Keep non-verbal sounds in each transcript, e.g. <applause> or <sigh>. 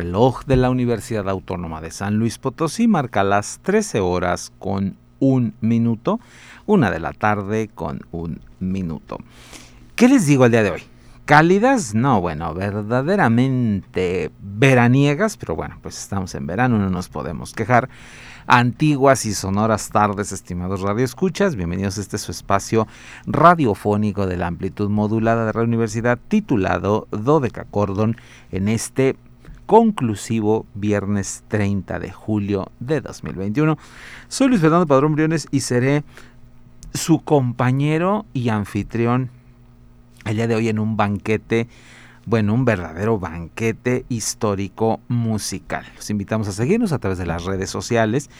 Reloj de la Universidad Autónoma de San Luis Potosí marca las 13 horas con un minuto, una de la tarde con un minuto. ¿Qué les digo el día de hoy? Cálidas, no, bueno, verdaderamente veraniegas, pero bueno, pues estamos en verano, no nos podemos quejar. Antiguas y sonoras tardes, estimados radioescuchas, bienvenidos a este su espacio radiofónico de la amplitud modulada de la universidad titulado Dodeca Cordon en este conclusivo viernes 30 de julio de 2021. Soy Luis Fernando Padrón Briones y seré su compañero y anfitrión el día de hoy en un banquete, bueno, un verdadero banquete histórico musical. Los invitamos a seguirnos a través de las redes sociales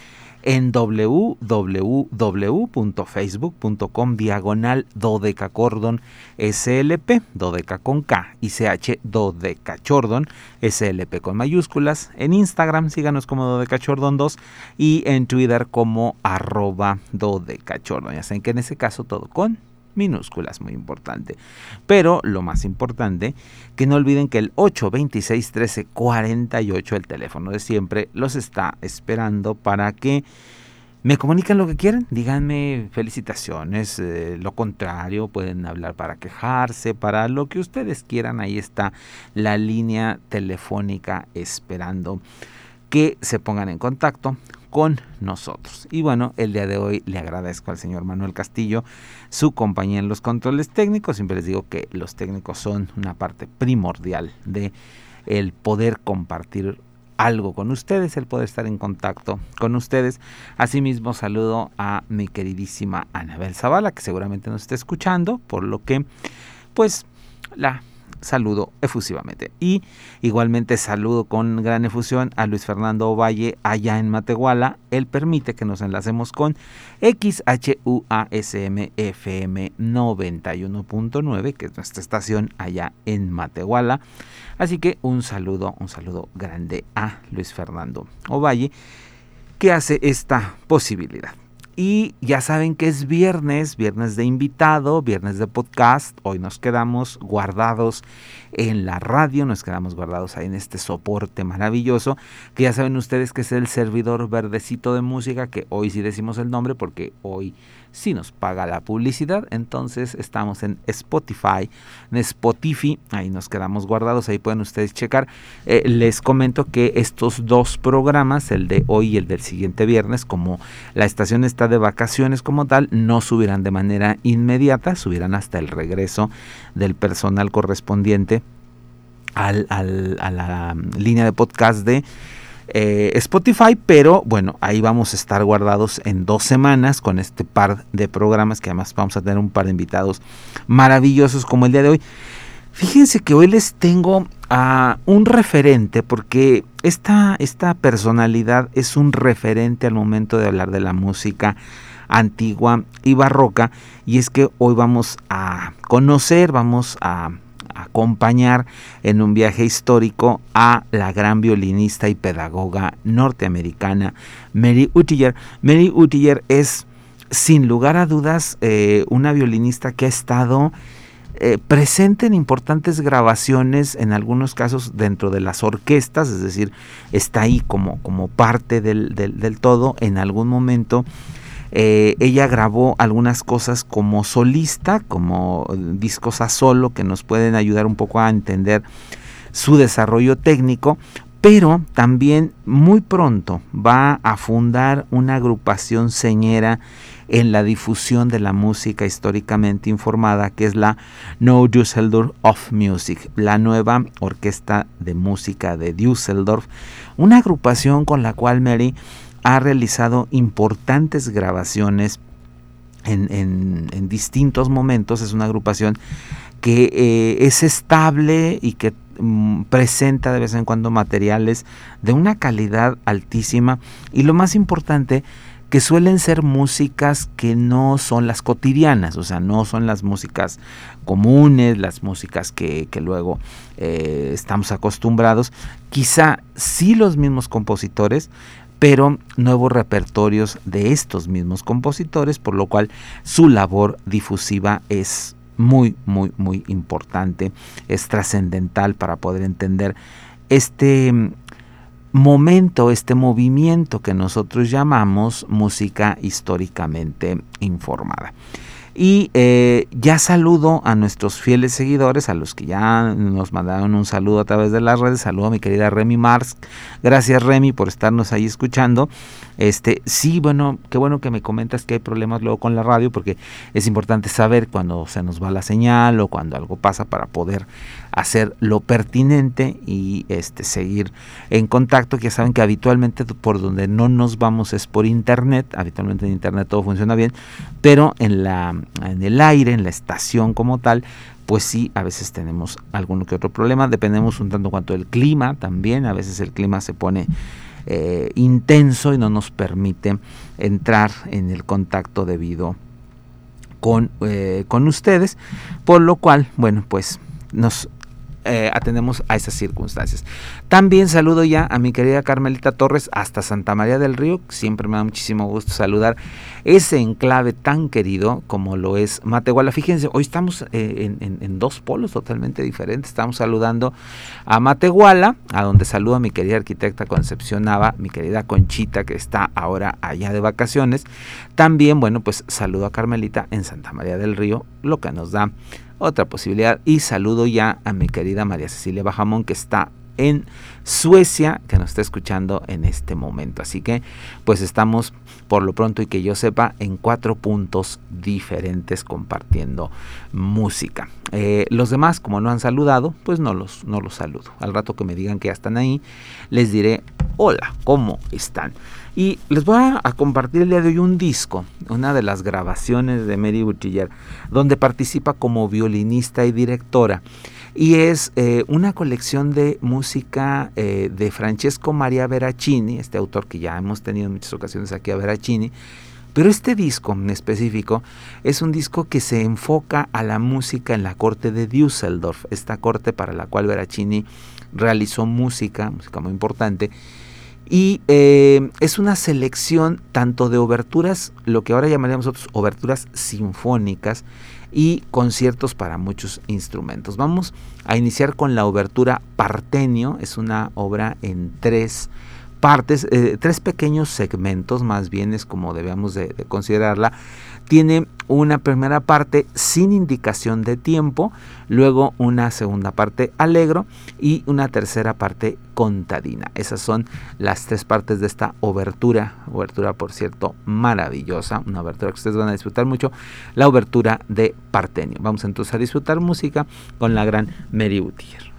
en www.facebook.com diagonal dodecacordon slp, dodeca con K y ch dodecachordon slp con mayúsculas. En Instagram síganos como dodecachordon 2 y en Twitter como arroba dodecachordon. Ya saben que en ese caso todo con minúsculas, muy importante. Pero lo más importante, que no olviden que el 826 13 48, el teléfono de siempre, los está esperando para que me comuniquen lo que quieran, díganme felicitaciones, eh, lo contrario, pueden hablar para quejarse, para lo que ustedes quieran, ahí está la línea telefónica esperando que se pongan en contacto con nosotros. Y bueno, el día de hoy le agradezco al señor Manuel Castillo su compañía en los controles técnicos. Siempre les digo que los técnicos son una parte primordial de el poder compartir algo con ustedes, el poder estar en contacto con ustedes. Asimismo, saludo a mi queridísima Anabel Zavala, que seguramente nos está escuchando, por lo que, pues, la saludo efusivamente. Y igualmente saludo con gran efusión a Luis Fernando Valle allá en Matehuala. Él permite que nos enlacemos con XHUASM FM 91.9, que es nuestra estación allá en Matehuala. Así que un saludo, un saludo grande a Luis Fernando Ovalle que hace esta posibilidad. Y ya saben que es viernes, viernes de invitado, viernes de podcast. Hoy nos quedamos guardados en la radio, nos quedamos guardados ahí en este soporte maravilloso, que ya saben ustedes que es el servidor verdecito de música, que hoy sí decimos el nombre porque hoy si nos paga la publicidad. Entonces estamos en Spotify, en Spotify, ahí nos quedamos guardados, ahí pueden ustedes checar. Eh, les comento que estos dos programas, el de hoy y el del siguiente viernes, como la estación está de vacaciones como tal, no subirán de manera inmediata, subirán hasta el regreso del personal correspondiente al, a la línea de podcast de eh, Spotify, pero bueno, ahí vamos a estar guardados en dos semanas con este par de programas que además vamos a tener un par de invitados maravillosos como el día de hoy. Fíjense que hoy les tengo a un referente porque esta, esta personalidad es un referente al momento de hablar de la música antigua y barroca y es que hoy vamos a conocer, vamos a acompañar en un viaje histórico a la gran violinista y pedagoga norteamericana Mary Utiller. Mary Utiller es sin lugar a dudas eh, una violinista que ha estado eh, presente en importantes grabaciones, en algunos casos dentro de las orquestas, es decir, está ahí como, como parte del, del todo en algún momento eh, ella grabó algunas cosas como solista, como discos a solo, que nos pueden ayudar un poco a entender su desarrollo técnico, pero también muy pronto va a fundar una agrupación señera en la difusión de la música históricamente informada, que es la No Düsseldorf of Music, la nueva orquesta de música de Düsseldorf, una agrupación con la cual Mary ha realizado importantes grabaciones en, distintos momentos. Es una agrupación que eh, es estable y que mm, presenta de vez en cuando materiales de una calidad altísima. Y lo más importante que suelen ser músicas que no son las cotidianas, o sea, no son las músicas comunes, las músicas que, luego eh, estamos acostumbrados, quizá sí los mismos compositores, pero nuevos repertorios de estos mismos compositores, por lo cual su labor difusiva es muy, muy, muy importante, es trascendental para poder entender este momento, este movimiento que nosotros llamamos música históricamente informada. Y eh, ya saludo a nuestros fieles seguidores, a los que ya nos mandaron un saludo a través de las redes. Saludo a mi querida Remy Mars. Gracias Remy por estarnos ahí escuchando. Este, sí, bueno, qué bueno que me comentas que hay problemas luego con la radio, porque es importante saber cuando se nos va la señal o cuando algo pasa para poder hacer lo pertinente y este, seguir en contacto. Que ya saben que habitualmente por donde no nos vamos es por internet. Habitualmente en internet todo funciona bien, pero en, la, en el aire, en la estación como tal, pues sí, a veces tenemos algún que otro problema. Dependemos un tanto cuanto del clima también. A veces el clima se pone eh, intenso y no nos permite entrar en el contacto debido con, eh, con ustedes. Por lo cual, bueno, pues nos eh, atendemos a esas circunstancias. También saludo ya a mi querida Carmelita Torres hasta Santa María del Río. Siempre me da muchísimo gusto saludar ese enclave tan querido como lo es Matehuala. Fíjense, hoy estamos eh, en, dos polos totalmente diferentes. Estamos saludando a Matehuala, a donde saludo a mi querida arquitecta Concepción mi querida Conchita que está ahora allá de vacaciones. También, bueno, pues saludo a Carmelita en Santa María del Río, lo que nos da otra posibilidad. Y saludo ya a mi querida María Cecilia Bajamón que está en Suecia, que nos está escuchando en este momento. Así que pues estamos por lo pronto y que yo sepa en cuatro puntos diferentes compartiendo música. Eh, los demás, como no han saludado, pues no los, no los saludo. Al rato que me digan que ya están ahí, les diré, hola, ¿cómo están? Y les voy a, compartir el día de hoy un disco, una de las grabaciones de Mary Butiller, donde participa como violinista y directora. Y es eh, una colección de música eh, de Francesco Maria Veracini, este autor que ya hemos tenido en muchas ocasiones aquí a Veracini. Pero este disco en específico es un disco que se enfoca a la música en la corte de Düsseldorf, esta corte para la cual Veracini realizó música, música muy importante, y eh, es una selección tanto de oberturas, lo que ahora llamaríamos nosotros oberturas sinfónicas y conciertos para muchos instrumentos. Vamos a iniciar con la obertura Partenio, es una obra en tres partes, eh, tres pequeños segmentos, más bien es como debemos de considerarla tiene una primera parte sin indicación de tiempo, luego una segunda parte alegro y una tercera parte contadina. Esas son las tres partes de esta obertura, obertura por cierto maravillosa, una obertura que ustedes van a disfrutar mucho, la obertura de Partenio. Vamos entonces a disfrutar música con la gran Mary Utier.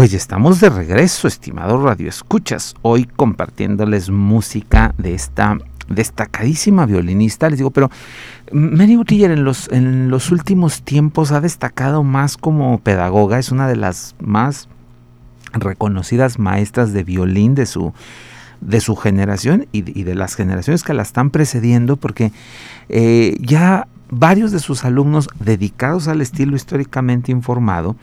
Pues estamos de regreso, estimados radioescuchas, hoy compartiéndoles música de esta destacadísima violinista. Les digo, pero Mary Utiller en los, en los últimos tiempos ha destacado más como pedagoga, es una de las más reconocidas maestras de violín de su, de su generación y, de las generaciones que la están precediendo, porque eh, ya varios de sus alumnos dedicados al estilo históricamente informado,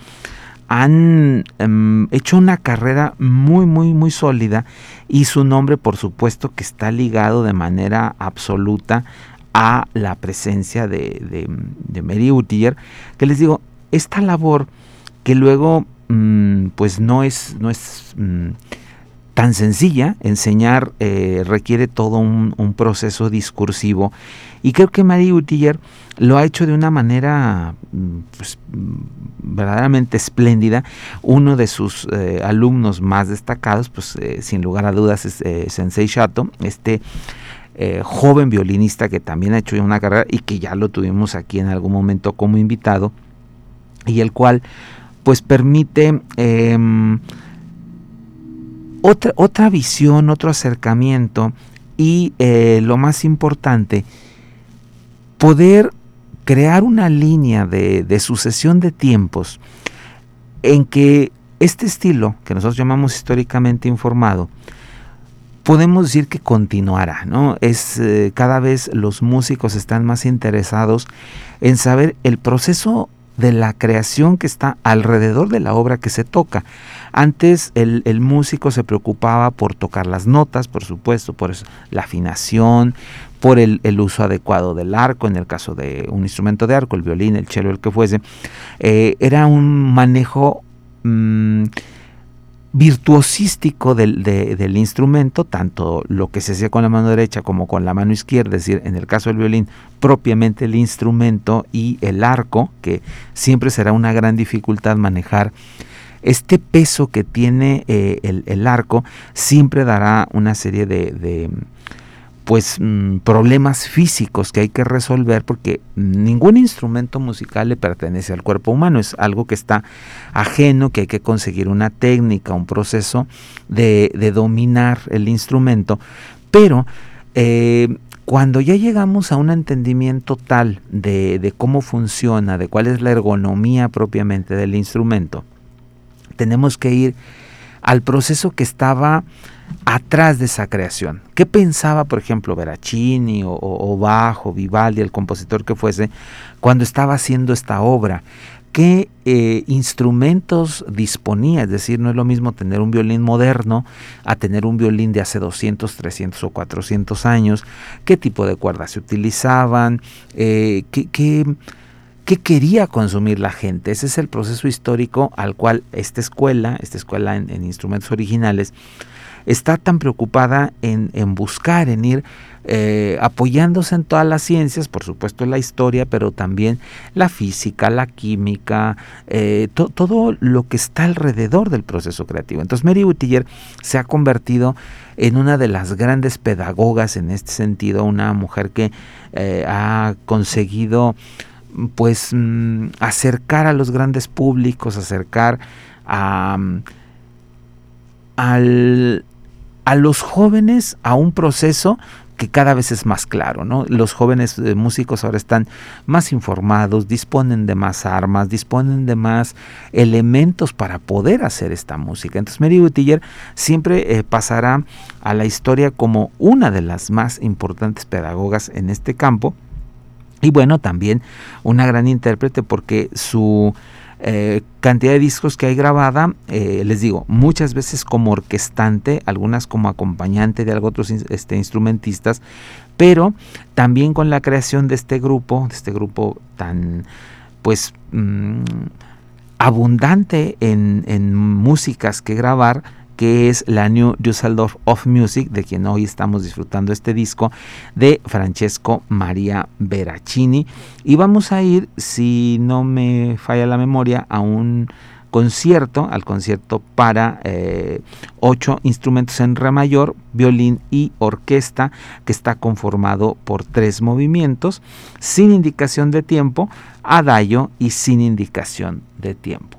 han em, hecho una carrera muy, muy, muy sólida y su nombre, por supuesto, que está ligado de manera absoluta a la presencia de, de, Mary Utiller, que les digo, esta labor que luego, mm, pues no es, no es mm, tan sencilla, enseñar eh, requiere todo un, proceso discursivo y creo que Mary Utiller lo ha hecho de una manera mm, pues, verdaderamente espléndida. Uno de sus eh, alumnos más destacados, pues eh, sin lugar a dudas, es Sensei Shato, este joven violinista que también ha hecho una carrera y que ya lo tuvimos aquí en algún momento como invitado y el cual pues permite em, otra, otra visión, otro acercamiento y eh, lo más importante, poder crear una línea de, sucesión de tiempos en que este estilo, que nosotros llamamos históricamente informado, podemos decir que continuará, ¿no? Es eh, cada vez los músicos están más interesados en saber el proceso de la creación que está alrededor de la obra que se toca. Antes el, músico se preocupaba por tocar las notas, por supuesto, por la afinación, por el, uso adecuado del arco, en el caso de un instrumento de arco, el violín, el cello, el que fuese. Eh, era un manejo mm, virtuosístico del, del, instrumento, tanto lo que se hacía con la mano derecha como con la mano izquierda, es decir, en el caso del violín, propiamente el instrumento y el arco, que siempre será una gran dificultad manejar. Este peso que tiene eh, el, arco siempre dará una serie de pues mm, problemas físicos que hay que resolver porque ningún instrumento musical le pertenece al cuerpo humano, es algo que está ajeno, que hay que conseguir una técnica, un proceso de, dominar el instrumento, pero eh, cuando ya llegamos a un entendimiento tal de, de cómo funciona, de cuál es la ergonomía propiamente del instrumento, tenemos que ir al proceso que estaba atrás de esa creación. ¿Qué pensaba, por ejemplo, Veracini o, o, Bajo, Vivaldi, el compositor que fuese, cuando estaba haciendo esta obra? ¿Qué eh, instrumentos disponía? Es decir, no es lo mismo tener un violín moderno a tener un violín de hace 200, 300 o 400 años. ¿Qué tipo de cuerdas se utilizaban? Eh, ¿qué, qué, quería consumir la gente? Ese es el proceso histórico al cual esta escuela, esta escuela en instrumentos originales, está tan preocupada en, buscar, en ir eh, apoyándose en todas las ciencias, por supuesto en la historia, pero también la física, la química, eh, todo lo que está alrededor del proceso creativo. Entonces Mary Utiller se ha convertido en una de las grandes pedagogas en este sentido, una mujer que eh, ha conseguido pues mm, acercar a los grandes públicos, acercar a, al, a los jóvenes a un proceso que cada vez es más claro, ¿no? Los jóvenes eh, músicos ahora están más informados, disponen de más armas, disponen de más elementos para poder hacer esta música. Entonces Mary Butiller siempre eh, pasará a la historia como una de las más importantes pedagogas en este campo y bueno, también una gran intérprete porque su eh, cantidad de discos que hay grabada, eh, les digo, muchas veces como orquestante, algunas como acompañante de algo otros este, instrumentistas, pero también con la creación de este grupo, de este grupo tan, pues, mm, abundante en, en músicas que grabar, que es la New Düsseldorf of Music, de quien hoy estamos disfrutando este disco, de Francesco María Veracini. Y vamos a ir, si no me falla la memoria, a un concierto, al concierto para eh, ocho instrumentos en re mayor, violín y orquesta, que está conformado por tres movimientos, sin indicación de tiempo, adagio y sin indicación de tiempo.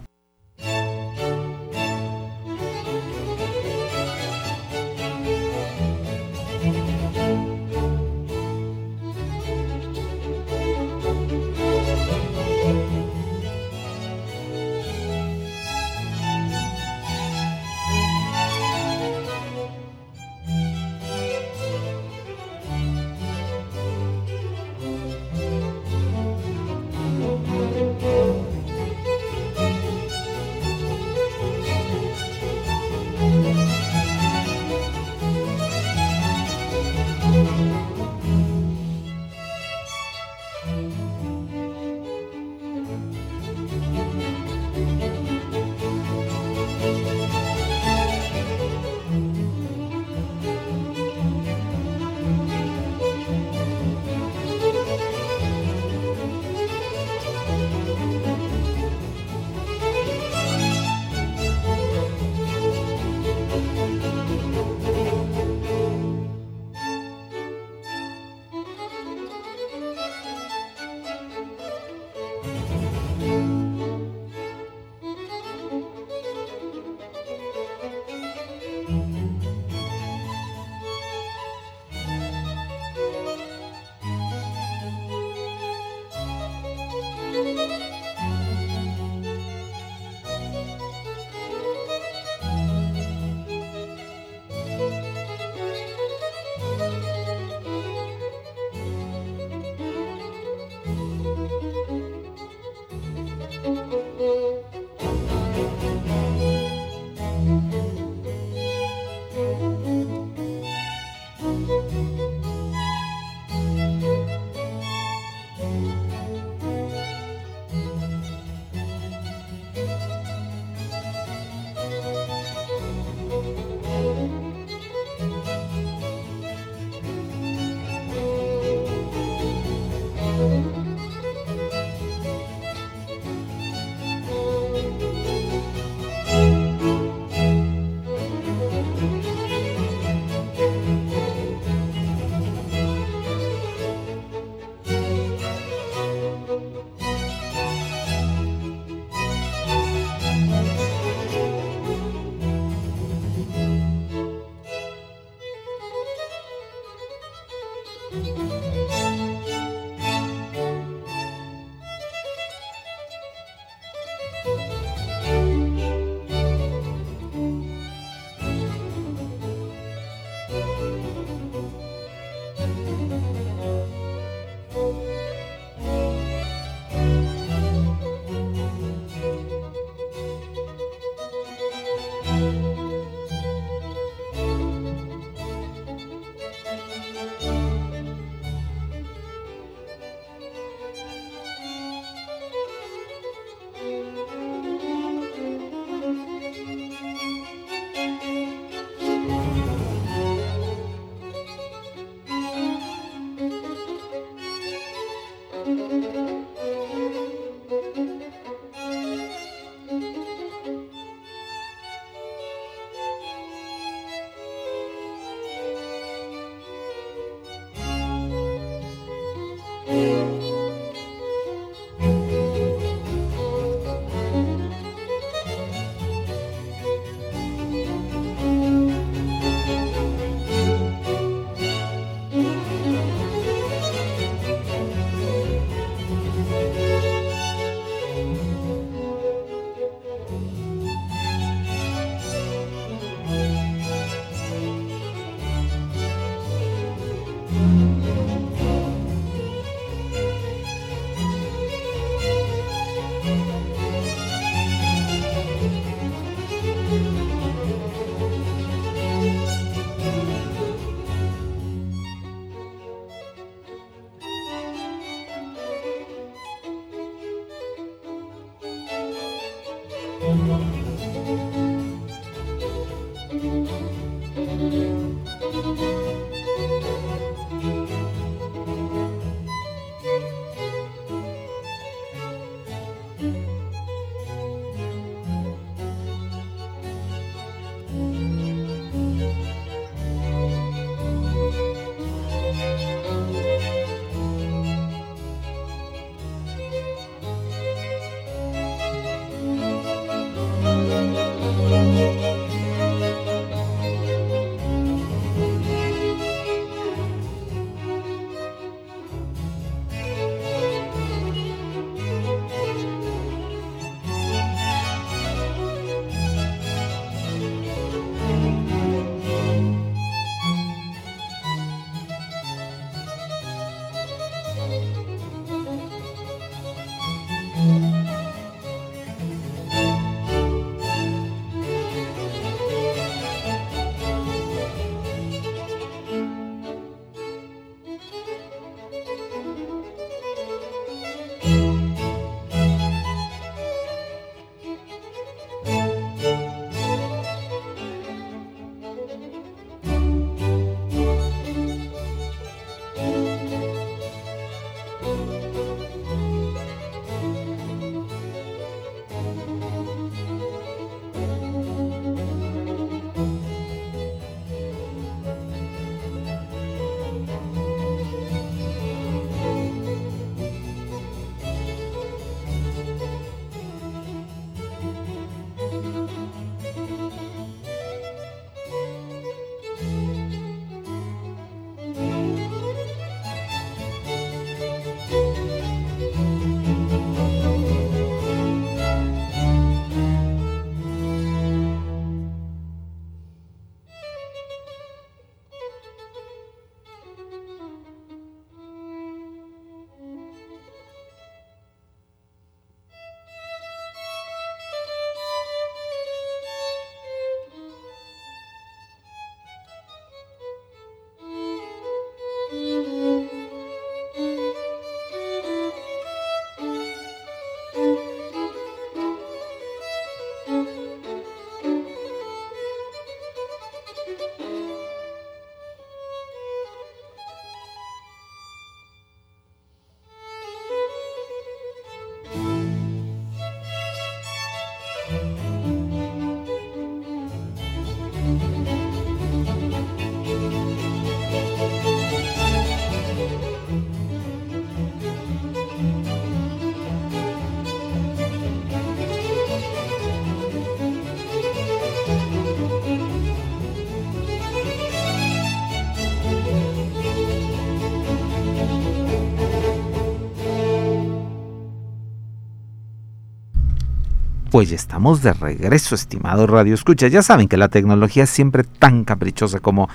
Pues estamos de regreso, estimado Radio Escucha. Ya saben que la tecnología es siempre tan caprichosa como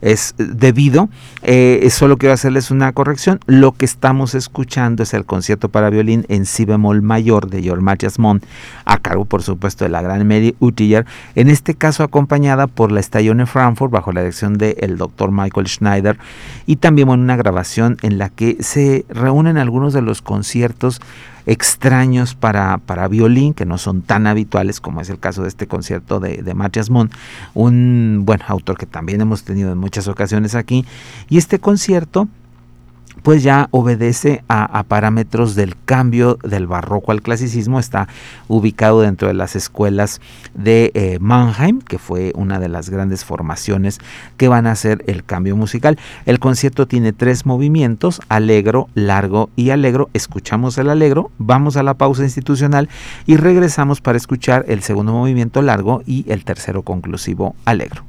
es debido. Eh, solo quiero hacerles una corrección. Lo que estamos escuchando es el concierto para violín en si bemol mayor de George Jasmine, a cargo, por supuesto, de la gran Mary Utiller. En este caso, acompañada por la Stallone Frankfurt bajo la dirección del doctor Michael Schneider. Y también una grabación en la que se reúnen algunos de los conciertos extraños para, para violín, que no son tan habituales como es el caso de este concierto de, de Matthias Monn, un buen autor que también hemos tenido en muchas ocasiones aquí. Y este concierto pues ya obedece a, parámetros del cambio del barroco al clasicismo. Está ubicado dentro de las escuelas de eh, Mannheim, que fue una de las grandes formaciones que van a hacer el cambio musical. El concierto tiene tres movimientos, alegro, largo y alegro. Escuchamos el alegro, vamos a la pausa institucional y regresamos para escuchar el segundo movimiento largo y el tercero conclusivo alegro.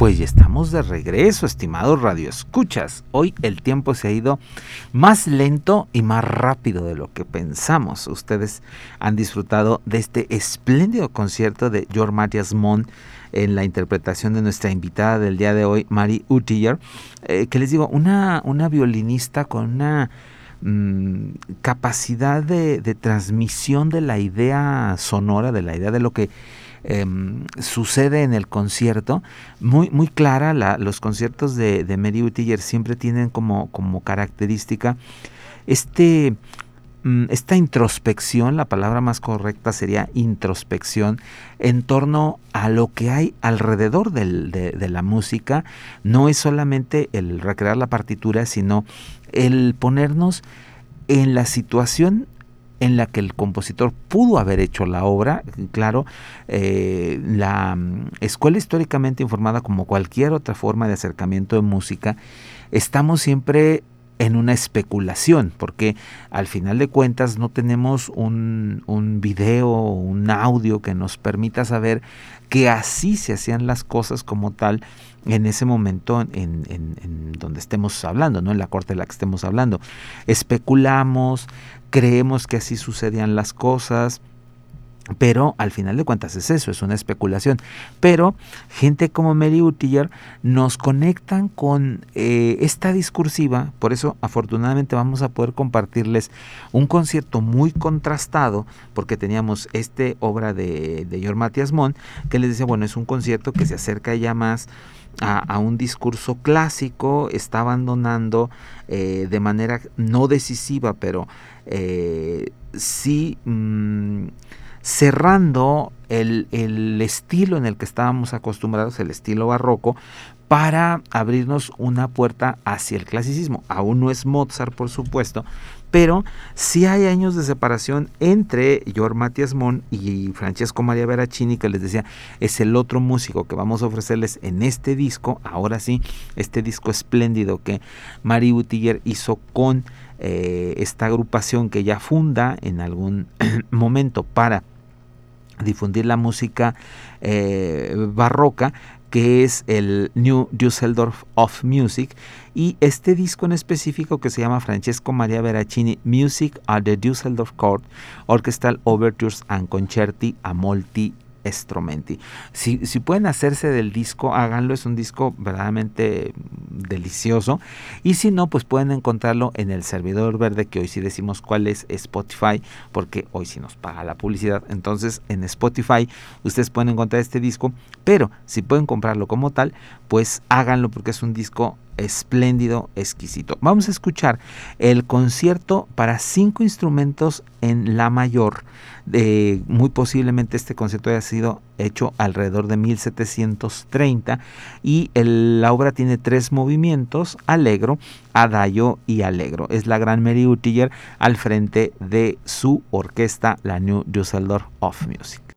Pues ya estamos de regreso, estimados radioescuchas. Hoy el tiempo se ha ido más lento y más rápido de lo que pensamos. Ustedes han disfrutado de este espléndido concierto de George Matthias Mon en la interpretación de nuestra invitada del día de hoy, Mari Utiller, eh, que les digo, una, una violinista con una mm, capacidad de transmisión de la idea sonora, de la idea de lo que Em, sucede en el concierto, muy, muy clara, los conciertos de, de Mary Utiller siempre tienen como, como característica este, mm, esta introspección, la palabra más correcta sería introspección, en torno a lo que hay alrededor de, de, la música, no es solamente el recrear la partitura, sino el ponernos en la situación en la que el compositor pudo haber hecho la obra. Claro, eh, la mm, escuela históricamente informada como cualquier otra forma de acercamiento de música, estamos siempre en una especulación, porque al final de cuentas no tenemos un, un video, un audio que nos permita saber que así se hacían las cosas como tal en ese momento en, en, donde estemos hablando, ¿no? en la corte de la que estemos hablando. Especulamos, creemos que así sucedían las cosas, pero al final de cuentas es eso, es una especulación. Pero gente como Mary Utiller nos conectan con eh, esta discursiva, por eso afortunadamente vamos a poder compartirles un concierto muy contrastado, porque teníamos este obra de, de George Matthias Mon, que les dice, bueno, es un concierto que se acerca ya más a, un discurso clásico, está abandonando eh, de manera no decisiva, pero eh, sí mm, cerrando el, el, estilo en el que estábamos acostumbrados, el estilo barroco, para abrirnos una puerta hacia el clasicismo. Aún no es Mozart, por supuesto, pero sí hay años de separación entre Georg Matthias Mon y Francesco Maria Veracini, que les decía, es el otro músico que vamos a ofrecerles en este disco, ahora sí, este disco espléndido que Mari Utiller hizo con eh, esta agrupación que ya funda en algún <clears throat> momento para difundir la música eh, barroca, que es el New Düsseldorf of Music, y este disco en específico que se llama Francesco Maria Veracini Music at the Düsseldorf Court Orchestral Overtures and Concerti a Molti Strumenti. Si, si, pueden hacerse del disco, háganlo, es un disco verdaderamente delicioso. Y si no, pues pueden encontrarlo en el servidor verde, que hoy sí decimos cuál es Spotify, porque hoy sí nos paga la publicidad. Entonces en Spotify ustedes pueden encontrar este disco, pero si pueden comprarlo como tal, pues háganlo porque es un disco espléndido, exquisito. Vamos a escuchar el concierto para cinco instrumentos en la mayor. Eh, muy posiblemente este concierto haya sido hecho alrededor de 1730 y la obra tiene tres movimientos, alegro, adagio y alegro. Es la gran Mary Utiller al frente de su orquesta, la New Düsseldorf of Music.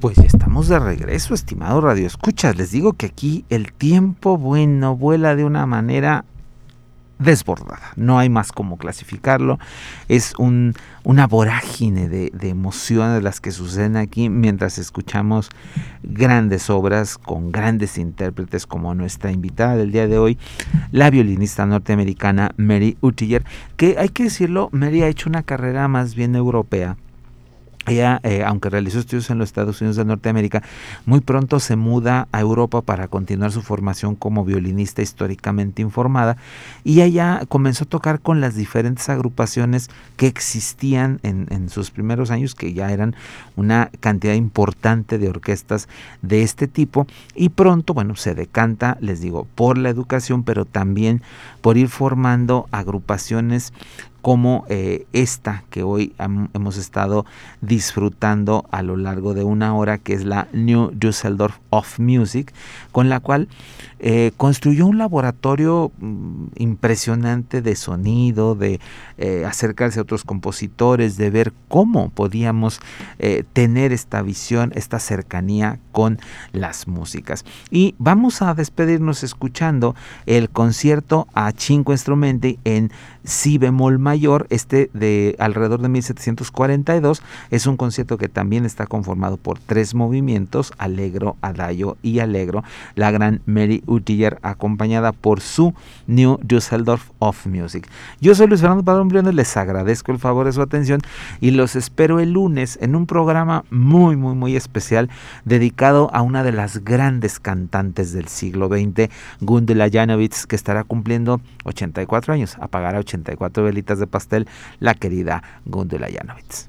Pues estamos de regreso, estimado Radio Escuchas. Les digo que aquí el tiempo, bueno, vuela de una manera desbordada. No hay más como clasificarlo. Es un, una vorágine de, de, emociones las que suceden aquí mientras escuchamos grandes obras con grandes intérpretes como nuestra invitada del día de hoy, la violinista norteamericana Mary Utiller, que hay que decirlo, Mary ha hecho una carrera más bien europea ella, eh, aunque realizó estudios en los Estados Unidos de Norteamérica, muy pronto se muda a Europa para continuar su formación como violinista históricamente informada. Y ella comenzó a tocar con las diferentes agrupaciones que existían en, en sus primeros años, que ya eran una cantidad importante de orquestas de este tipo. Y pronto, bueno, se decanta, les digo, por la educación, pero también por ir formando agrupaciones como eh, esta que hoy hemos estado disfrutando a lo largo de una hora, que es la New Düsseldorf of Music, con la cual eh, construyó un laboratorio mm, impresionante de sonido, de eh, acercarse a otros compositores, de ver cómo podíamos tener esta visión, esta cercanía con las músicas. Y vamos a despedirnos escuchando el concierto a cinco instrumenti en si bemol mayor, este de alrededor de 1742, es un concierto que también está conformado por tres movimientos, Alegro, Adagio y Alegro, la gran Utiller acompañada por su New Düsseldorf of Music. Yo soy Luis Fernando Padrón Briones, les agradezco el favor de su atención y los espero el lunes en un programa muy, muy, muy especial dedicado a una de las grandes cantantes del siglo XX, Gundula Janowitz, que estará cumpliendo 84 años, apagará 80 84 velitas de pastel, la querida Gundula Janowitz.